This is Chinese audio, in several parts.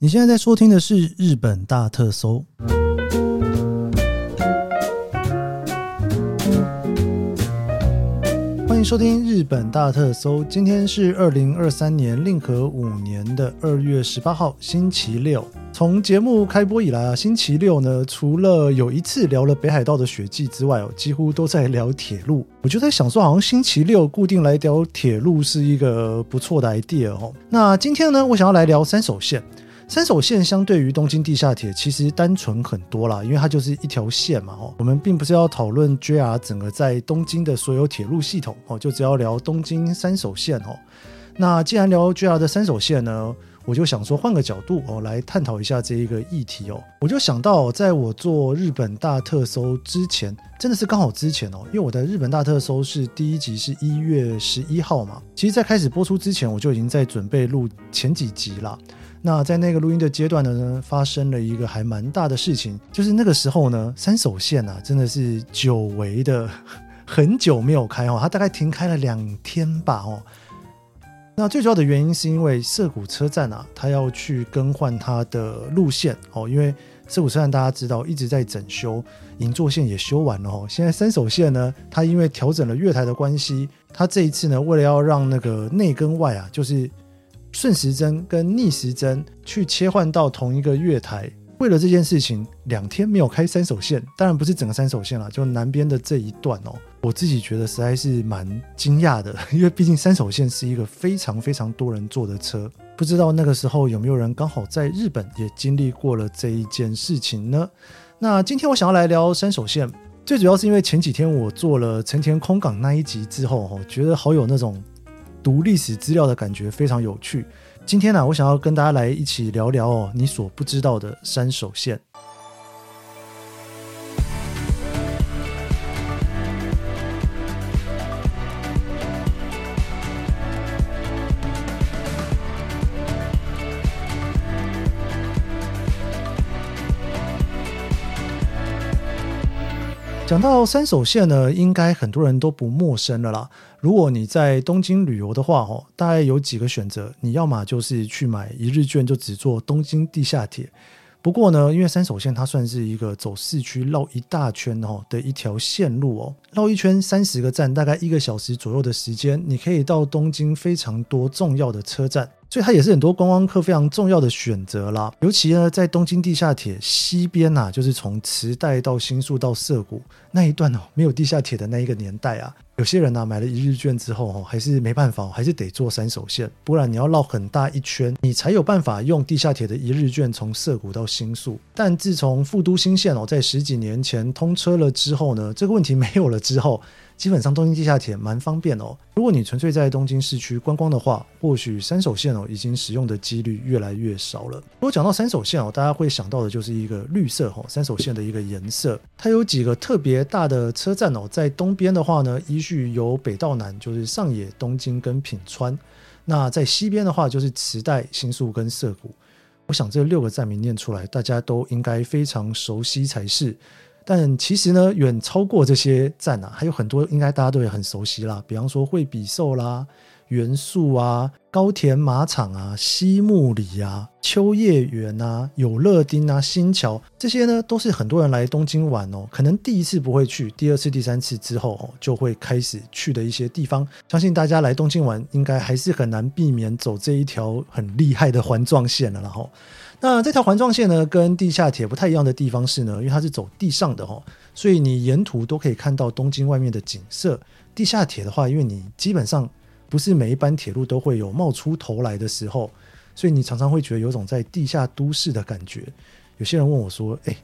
你现在在收听的是日本大特搜，欢迎收听日本大特搜。今天是二零二三年令和五年的二月十八号，星期六。从节目开播以来啊，星期六呢，除了有一次聊了北海道的雪季之外哦，几乎都在聊铁路。我就在想说，好像星期六固定来聊铁路是一个不错的 idea 哦。那今天呢，我想要来聊三手线。三手线相对于东京地下铁，其实单纯很多啦，因为它就是一条线嘛。哦，我们并不是要讨论 JR 整个在东京的所有铁路系统哦，就只要聊东京三手线哦。那既然聊 JR 的三手线呢，我就想说换个角度哦，来探讨一下这一个议题哦。我就想到，在我做日本大特搜之前，真的是刚好之前哦，因为我的日本大特搜是第一集是一月十一号嘛。其实，在开始播出之前，我就已经在准备录前几集了。那在那个录音的阶段呢，发生了一个还蛮大的事情，就是那个时候呢，三手线啊，真的是久违的很久没有开哦，它大概停开了两天吧哦。那最主要的原因是因为涩谷车站啊，它要去更换它的路线哦，因为涩谷车站大家知道一直在整修，银座线也修完了哦。现在三手线呢，它因为调整了月台的关系，它这一次呢，为了要让那个内跟外啊，就是。顺时针跟逆时针去切换到同一个月台，为了这件事情，两天没有开三手线，当然不是整个三手线啦，就南边的这一段哦。我自己觉得实在是蛮惊讶的，因为毕竟三手线是一个非常非常多人坐的车，不知道那个时候有没有人刚好在日本也经历过了这一件事情呢？那今天我想要来聊三手线，最主要是因为前几天我做了成田空港那一集之后，哦，觉得好有那种。读历史资料的感觉非常有趣。今天呢、我想要跟大家来一起聊聊哦，你所不知道的山手线。讲到三手线呢，应该很多人都不陌生了啦。如果你在东京旅游的话，哦，大概有几个选择，你要么就是去买一日券，就只坐东京地下铁。不过呢，因为三手线它算是一个走市区绕一大圈哦的一条线路哦，绕一圈三十个站，大概一个小时左右的时间，你可以到东京非常多重要的车站。所以它也是很多观光客非常重要的选择啦，尤其呢，在东京地下铁西边呐、啊，就是从池袋到新宿到涩谷那一段哦，没有地下铁的那一个年代啊，有些人呢、买了一日券之后哦，还是没办法，还是得坐山手线，不然你要绕很大一圈，你才有办法用地下铁的一日券从涩谷到新宿。但自从副都心线哦，在十几年前通车了之后呢，这个问题没有了之后。基本上东京地下铁蛮方便哦。如果你纯粹在东京市区观光的话，或许山手线哦已经使用的几率越来越少了。如果讲到山手线哦，大家会想到的就是一个绿色哦，山手线的一个颜色。它有几个特别大的车站哦，在东边的话呢，依序由北到南就是上野、东京跟品川。那在西边的话就是池袋、新宿跟涩谷。我想这六个站名念出来，大家都应该非常熟悉才是。但其实呢，远超过这些站啊，还有很多应该大家都也很熟悉啦，比方说惠比寿啦、元素啊、高田马场啊、西木里啊、秋叶原啊、有乐町啊、新桥这些呢，都是很多人来东京玩哦，可能第一次不会去，第二次、第三次之后，就会开始去的一些地方。相信大家来东京玩，应该还是很难避免走这一条很厉害的环状线了，然后。那这条环状线呢，跟地下铁不太一样的地方是呢，因为它是走地上的哦，所以你沿途都可以看到东京外面的景色。地下铁的话，因为你基本上不是每一班铁路都会有冒出头来的时候，所以你常常会觉得有种在地下都市的感觉。有些人问我说：“哎。”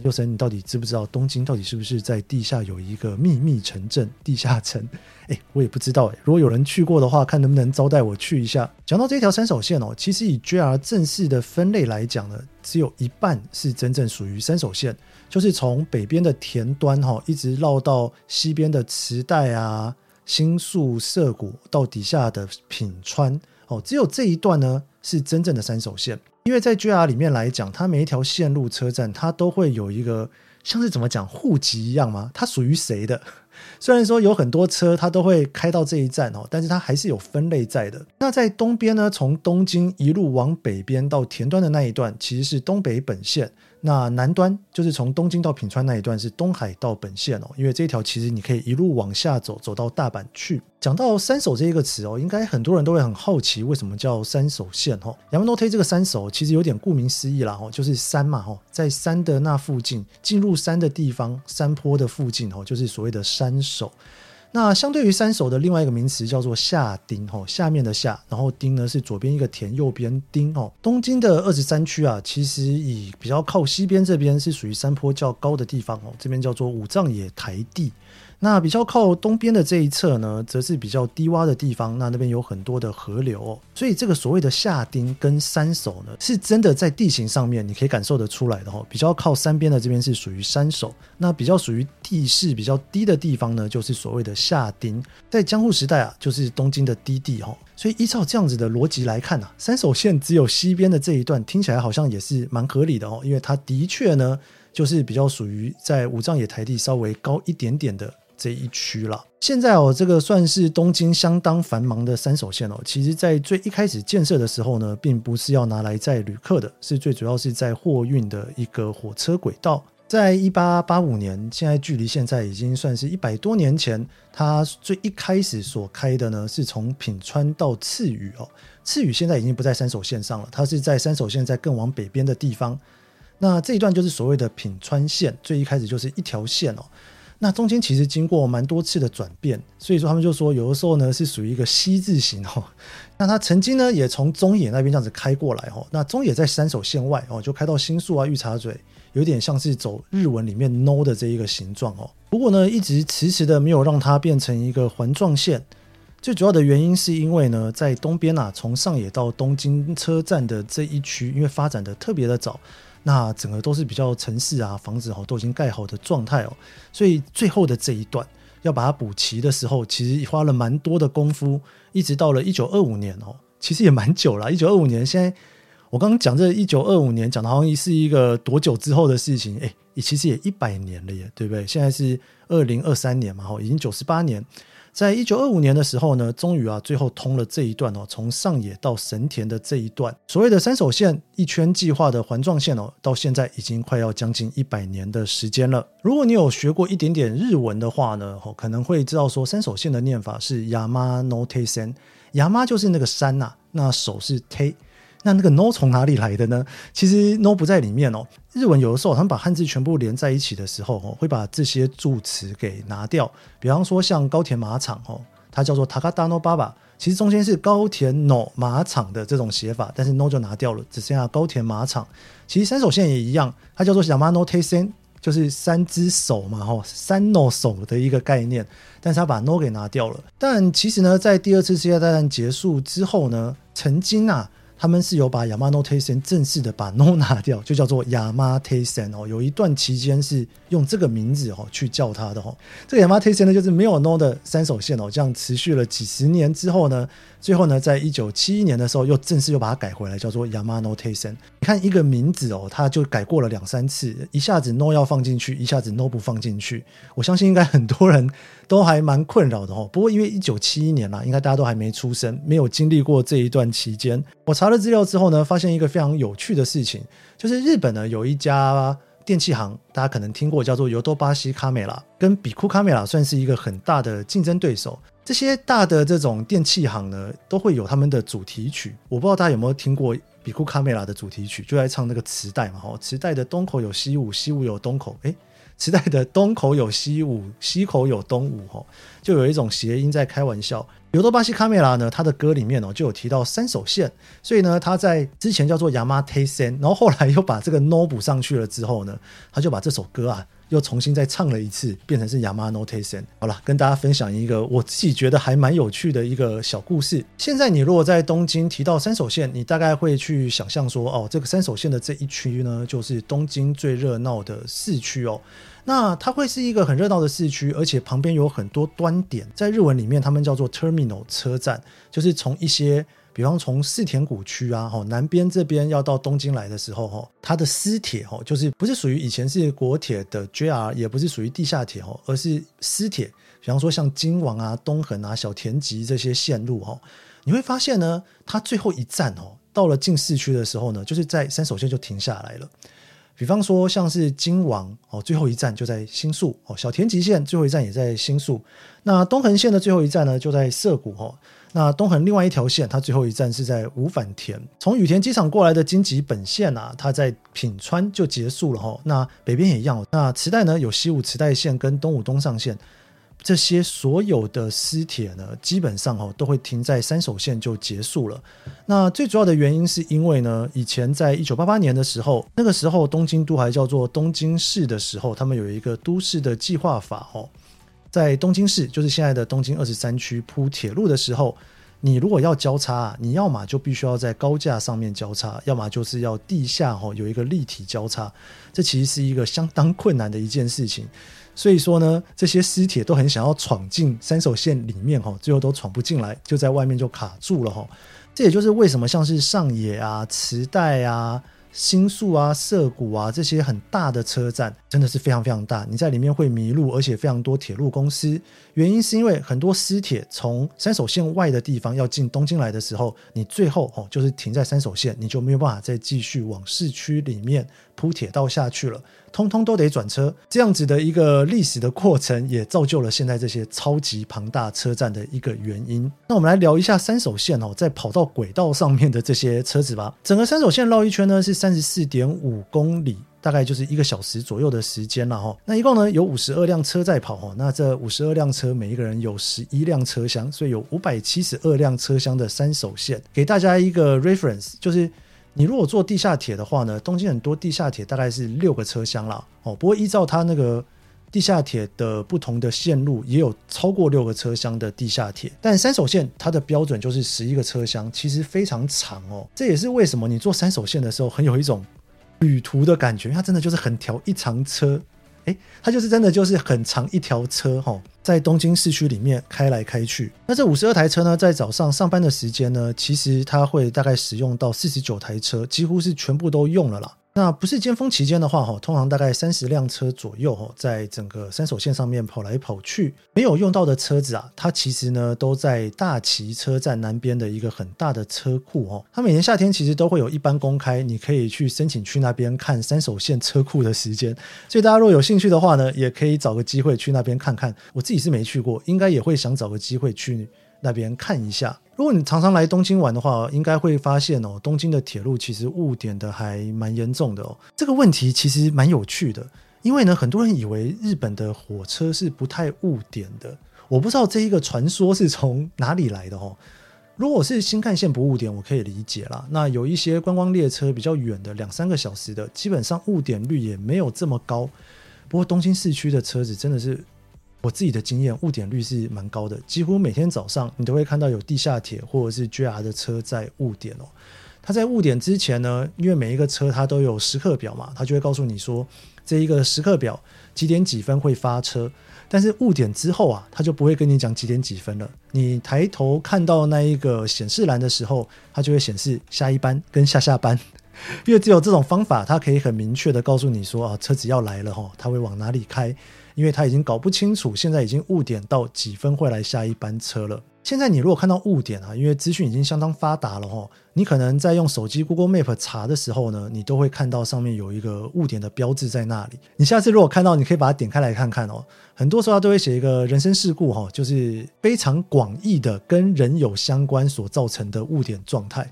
研究生，你到底知不知道东京到底是不是在地下有一个秘密城镇地下城？哎，我也不知道。如果有人去过的话，看能不能招待我去一下。讲到这条三手线哦，其实以 JR 正式的分类来讲呢，只有一半是真正属于三手线，就是从北边的田端哈，一直绕到西边的池袋啊、新宿、涩谷到底下的品川哦，只有这一段呢是真正的三手线。因为在 JR 里面来讲，它每一条线路车站，它都会有一个像是怎么讲户籍一样吗？它属于谁的？虽然说有很多车它都会开到这一站哦，但是它还是有分类在的。那在东边呢，从东京一路往北边到田端的那一段，其实是东北本线。那南端就是从东京到品川那一段是东海道本线哦，因为这一条其实你可以一路往下走，走到大阪去。讲到山手这一个词哦，应该很多人都会很好奇为什么叫山手线哦。Yamanote 这个山手其实有点顾名思义啦哦，就是山嘛哦，在山的那附近，进入山的地方，山坡的附近哦，就是所谓的山手。那相对于三首的另外一个名词叫做下町哦，下面的下，然后町呢是左边一个田，右边町哦。东京的二十三区啊，其实以比较靠西边这边是属于山坡较高的地方哦，这边叫做五藏野台地。那比较靠东边的这一侧呢，则是比较低洼的地方，那那边有很多的河流哦，所以这个所谓的下町跟山手呢，是真的在地形上面你可以感受得出来的哦。比较靠山边的这边是属于山手，那比较属于地势比较低的地方呢，就是所谓的下町。在江户时代啊，就是东京的低地哦，所以依照这样子的逻辑来看啊，山手线只有西边的这一段听起来好像也是蛮合理的哦，因为它的确呢，就是比较属于在武藏野台地稍微高一点点的。这一区了。现在哦，这个算是东京相当繁忙的三手线哦。其实，在最一开始建设的时候呢，并不是要拿来载旅客的，是最主要是在货运的一个火车轨道。在一八八五年，现在距离现在已经算是一百多年前，它最一开始所开的呢，是从品川到赤羽哦。赤羽现在已经不在三手线上了，它是在三手线在更往北边的地方。那这一段就是所谓的品川线，最一开始就是一条线哦。那中间其实经过蛮多次的转变，所以说他们就说有的时候呢是属于一个 C 字形哦。那它曾经呢也从中野那边这样子开过来哦。那中野在山手线外哦，就开到新宿啊、御茶嘴，有点像是走日文里面 “no” 的这一个形状哦。不过呢，一直迟迟的没有让它变成一个环状线。最主要的原因是因为呢，在东边啊，从上野到东京车站的这一区，因为发展的特别的早。那整个都是比较城市啊，房子哦都已经盖好的状态哦，所以最后的这一段要把它补齐的时候，其实花了蛮多的功夫，一直到了一九二五年哦，其实也蛮久了。一九二五年，现在我刚刚讲这一九二五年，讲的好像是一个多久之后的事情，哎，也其实也一百年了耶，对不对？现在是二零二三年嘛，哈，已经九十八年。在一九二五年的时候呢，终于啊，最后通了这一段哦，从上野到神田的这一段所谓的三手线一圈计划的环状线哦，到现在已经快要将近一百年的时间了。如果你有学过一点点日文的话呢，哦，可能会知道说三手线的念法是 Yamanote Sen，Yama 就是那个山呐，那手是 te。那那个 no 从哪里来的呢？其实 no 不在里面哦。日文有的时候他们把汉字全部连在一起的时候，哦，会把这些助词给拿掉。比方说像高田马场，哦，它叫做 Takata no Baba，其实中间是高田 no 马场的这种写法，但是 no 就拿掉了，只剩下高田马场。其实三手线也一样，它叫做 Yamanote Sen，就是三只手嘛，吼，三 no 手的一个概念，但是他把 no 给拿掉了。但其实呢，在第二次世界大战结束之后呢，曾经啊。他们是有把 Yamanote Sen 正式的把 no 拿掉，就叫做 Yamate Sen 哦。有一段期间是用这个名字哦去叫它的哦。这个 Yamate Sen 呢，就是没有 no 的三手线哦。这样持续了几十年之后呢，最后呢，在一九七一年的时候，又正式又把它改回来，叫做 Yamanote Sen。你看一个名字哦，它就改过了两三次，一下子 no 要放进去，一下子 no 不放进去。我相信应该很多人都还蛮困扰的哦。不过因为一九七一年啦，应该大家都还没出生，没有经历过这一段期间。我查了资料之后呢，发现一个非常有趣的事情，就是日本呢有一家电器行，大家可能听过，叫做ヨドバシカメラ，跟比库カメラ算是一个很大的竞争对手。 这些大的这种电器行呢，都会有他们的主题曲。我不知道大家有没有听过比库カメラ的主题曲，就在唱那个磁带嘛，哈，磁带的东口有西武，西武有东口，诶磁带的东口有西武，西口有东武，哈，就有一种谐音在开玩笑。尤多巴西卡梅拉呢，他的歌里面哦就有提到山手线，所以呢，他在之前叫做 Yamate Sen，然后后来又把这个 no 补上去了之后呢，他就把这首歌啊。 又重新再唱了一次，变成是 Yamanote Sen。好了，跟大家分享一个我自己觉得还蛮有趣的一个小故事。现在你如果在东京提到三手线，你大概会去想象说，哦，这个三手线的这一区呢，就是东京最热闹的市区哦。那它会是一个很热闹的市区，而且旁边有很多端点，在日文里面他们叫做 terminal 车站，就是从一些。比方从世田谷区啊，吼南边这边要到东京来的时候，吼它的私铁，吼就是不是属于以前是国铁的 JR，也不是属于地下铁，吼而是私铁比方说像京王啊、东横啊、小田急这些线路吼，你会发现呢，它最后一站吼，到了进市区的时候呢，就是在三手线就停下来了。比方说像是金王哦，最后一站就在新宿哦，小田急线最后一站也在新宿。那东横线的最后一站呢，就在涩谷哦。那东横另外一条线，它最后一站是在五反田。从羽田机场过来的京急本线啊，它在品川就结束了哈。那北边也一样。那池袋呢，有西武池袋线跟东武东上线，这些所有的私铁呢，基本上哈都会停在三手线就结束了。那最主要的原因是因为呢，以前在一九八八年的时候，那个时候东京都还叫做东京市的时候，他们有一个都市的计划法哦。在东京市，就是现在的东京二十三区铺铁路的时候，你如果要交叉，你要么就必须要在高架上面交叉，要么就是要地下哈有一个立体交叉，这其实是一个相当困难的一件事情。所以说呢，这些私铁都很想要闯进三手线里面哈，最后都闯不进来，就在外面就卡住了哈。这也就是为什么像是上野啊、池袋啊。新宿啊、涩谷啊这些很大的车站真的是非常非常大，你在里面会迷路，而且非常多铁路公司。原因是因为很多私铁从山手线外的地方要进东京来的时候，你最后哦就是停在山手线，你就没有办法再继续往市区里面铺铁道下去了。通通都得转车，这样子的一个历史的过程，也造就了现在这些超级庞大车站的一个原因。那我们来聊一下山手线哦，在跑道轨道上面的这些车子吧。整个山手线绕一圈呢是三十四点五公里，大概就是一个小时左右的时间了哈。那一共呢有五十二辆车在跑哈，那这五十二辆车每一个人有十一辆车厢，所以有五百七十二辆车厢的三手线。给大家一个 reference，就是。你如果坐地下铁的话呢，东京很多地下铁大概是六个车厢啦。哦。不过依照它那个地下铁的不同的线路，也有超过六个车厢的地下铁。但三手线它的标准就是十一个车厢，其实非常长哦。这也是为什么你坐三手线的时候很有一种旅途的感觉，它真的就是很条一长车。诶，它就是真的就是很长一条车哈，在东京市区里面开来开去。那这五十二台车呢，在早上上班的时间呢，其实它会大概使用到四十九台车，几乎是全部都用了啦。那不是尖峰期间的话，哈，通常大概三十辆车左右，哈，在整个三手线上面跑来跑去。没有用到的车子啊，它其实呢都在大崎车站南边的一个很大的车库，哈。它每年夏天其实都会有一般公开，你可以去申请去那边看三手线车库的时间。所以大家如果有兴趣的话呢，也可以找个机会去那边看看。我自己是没去过，应该也会想找个机会去那边看一下。如果你常常来东京玩的话，应该会发现哦，东京的铁路其实误点的还蛮严重的哦。这个问题其实蛮有趣的，因为呢，很多人以为日本的火车是不太误点的。我不知道这一个传说是从哪里来的哦。如果是新干线不误点，我可以理解啦。那有一些观光列车比较远的，两三个小时的，基本上误点率也没有这么高。不过东京市区的车子真的是。我自己的经验，误点率是蛮高的，几乎每天早上你都会看到有地下铁或者是 JR 的车在误点哦。它在误点之前呢，因为每一个车它都有时刻表嘛，它就会告诉你说这一个时刻表几点几分会发车。但是误点之后啊，它就不会跟你讲几点几分了。你抬头看到那一个显示栏的时候，它就会显示下一班跟下下班，因为只有这种方法，它可以很明确的告诉你说啊，车子要来了哈，它会往哪里开。因为他已经搞不清楚，现在已经误点到几分会来下一班车了。现在你如果看到误点啊，因为资讯已经相当发达了哈，你可能在用手机 Google Map 查的时候呢，你都会看到上面有一个误点的标志在那里。你下次如果看到，你可以把它点开来看看哦。很多时候他都会写一个人身事故哈，就是非常广义的跟人有相关所造成的误点状态。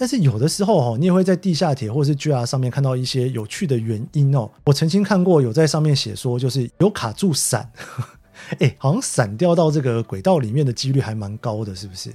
但是有的时候哈，你也会在地下铁或者是 JR 上面看到一些有趣的原因哦。我曾经看过有在上面写说，就是有卡住伞，哎，好像伞掉到这个轨道里面的几率还蛮高的，是不是？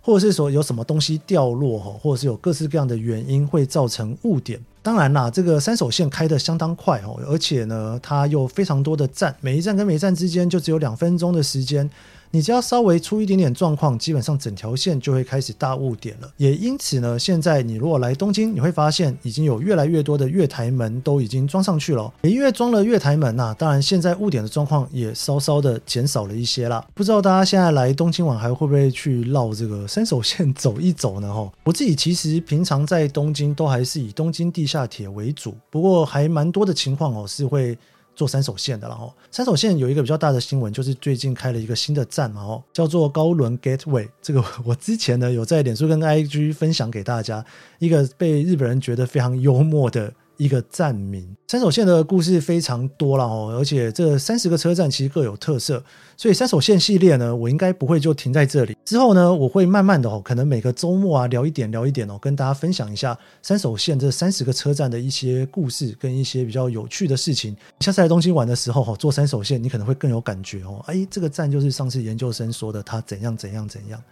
或者是说有什么东西掉落哈，或者是有各式各样的原因会造成误点。当然啦，这个三手线开得相当快哦，而且呢，它又非常多的站，每一站跟每一站之间就只有两分钟的时间。你只要稍微出一点点状况，基本上整条线就会开始大误点了。也因此呢，现在你如果来东京，你会发现已经有越来越多的月台门都已经装上去了。也因为装了月台门呐，当然现在误点的状况也稍稍的减少了一些啦。不知道大家现在来东京玩还会不会去绕这个山手线走一走呢？哈，我自己其实平常在东京都还是以东京地下铁为主，不过还蛮多的情况哦是会。做三手线的。然后三手线有一个比较大的新闻，就是最近开了一个新的站嘛，哦，叫做高轮 Gateway。这个我之前呢有在脸书跟 IG 分享给大家，一个被日本人觉得非常幽默的。一个站名，三手线的故事非常多了哦，而且这三十个车站其实各有特色，所以三手线系列呢，我应该不会就停在这里。之后呢，我会慢慢的哦，可能每个周末啊聊一点聊一点哦，跟大家分享一下三手线这三十个车站的一些故事跟一些比较有趣的事情。下次来东京玩的时候哈，坐三手线你可能会更有感觉哦。哎，这个站就是上次研究生说的，它怎样怎样怎样。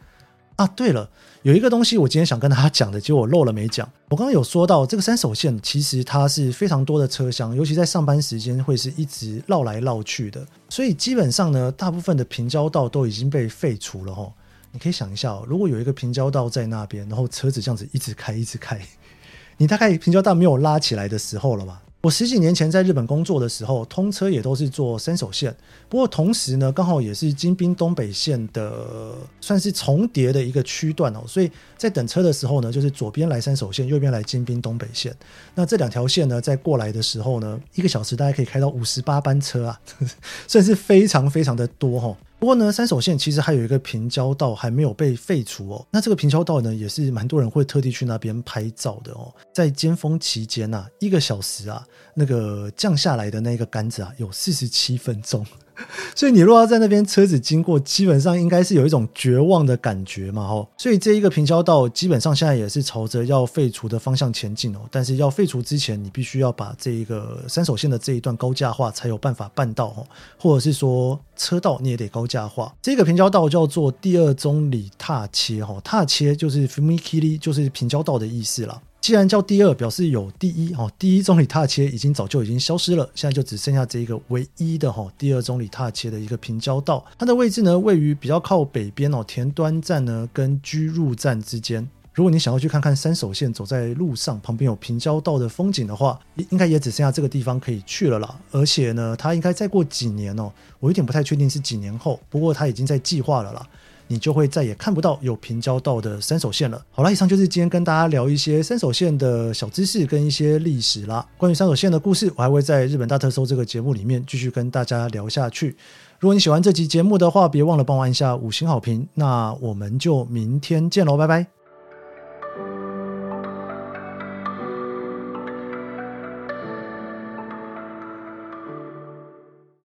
啊，对了，有一个东西我今天想跟大家讲的，结果我漏了没讲。我刚刚有说到这个三手线，其实它是非常多的车厢，尤其在上班时间会是一直绕来绕去的。所以基本上呢，大部分的平交道都已经被废除了哈。你可以想一下哦，如果有一个平交道在那边，然后车子这样子一直开一直开，你大概平交道没有拉起来的时候了吧？我十几年前在日本工作的时候，通车也都是坐三手线。不过同时呢，刚好也是京滨东北线的算是重叠的一个区段哦。所以在等车的时候呢，就是左边来三手线，右边来京滨东北线。那这两条线呢，在过来的时候呢，一个小时大概可以开到五十八班车啊，算是非常非常的多哈。不过呢，三手线其实还有一个平交道还没有被废除哦。那这个平交道呢，也是蛮多人会特地去那边拍照的哦。在尖峰期间啊，一个小时啊，那个降下来的那个杆子啊，有四十七分钟。所以你如果要在那边车子经过，基本上应该是有一种绝望的感觉嘛，吼。所以这一个平交道基本上现在也是朝着要废除的方向前进哦。但是要废除之前，你必须要把这一个三手线的这一段高架化，才有办法办到哦。或者是说车道你也得高架化。这个平交道叫做第二中里踏切，吼，踏切就是 fumikiri，就是平交道的意思啦。既然叫第二，表示有第一哦。第一中里踏切已经早就已经消失了，现在就只剩下这一个唯一的哈第二中里踏切的一个平交道。它的位置呢，位于比较靠北边哦，田端站呢跟居入站之间。如果你想要去看看山手线走在路上旁边有平交道的风景的话，应该也只剩下这个地方可以去了啦。而且呢，它应该再过几年哦，我有点不太确定是几年后，不过它已经在计划了啦。你就会再也看不到有平交道的三手线了。好了，以上就是今天跟大家聊一些三手线的小知识跟一些历史啦。关于三手线的故事，我还会在日本大特搜这个节目里面继续跟大家聊下去。如果你喜欢这期节目的话，别忘了帮我按下五星好评。那我们就明天见喽，拜拜。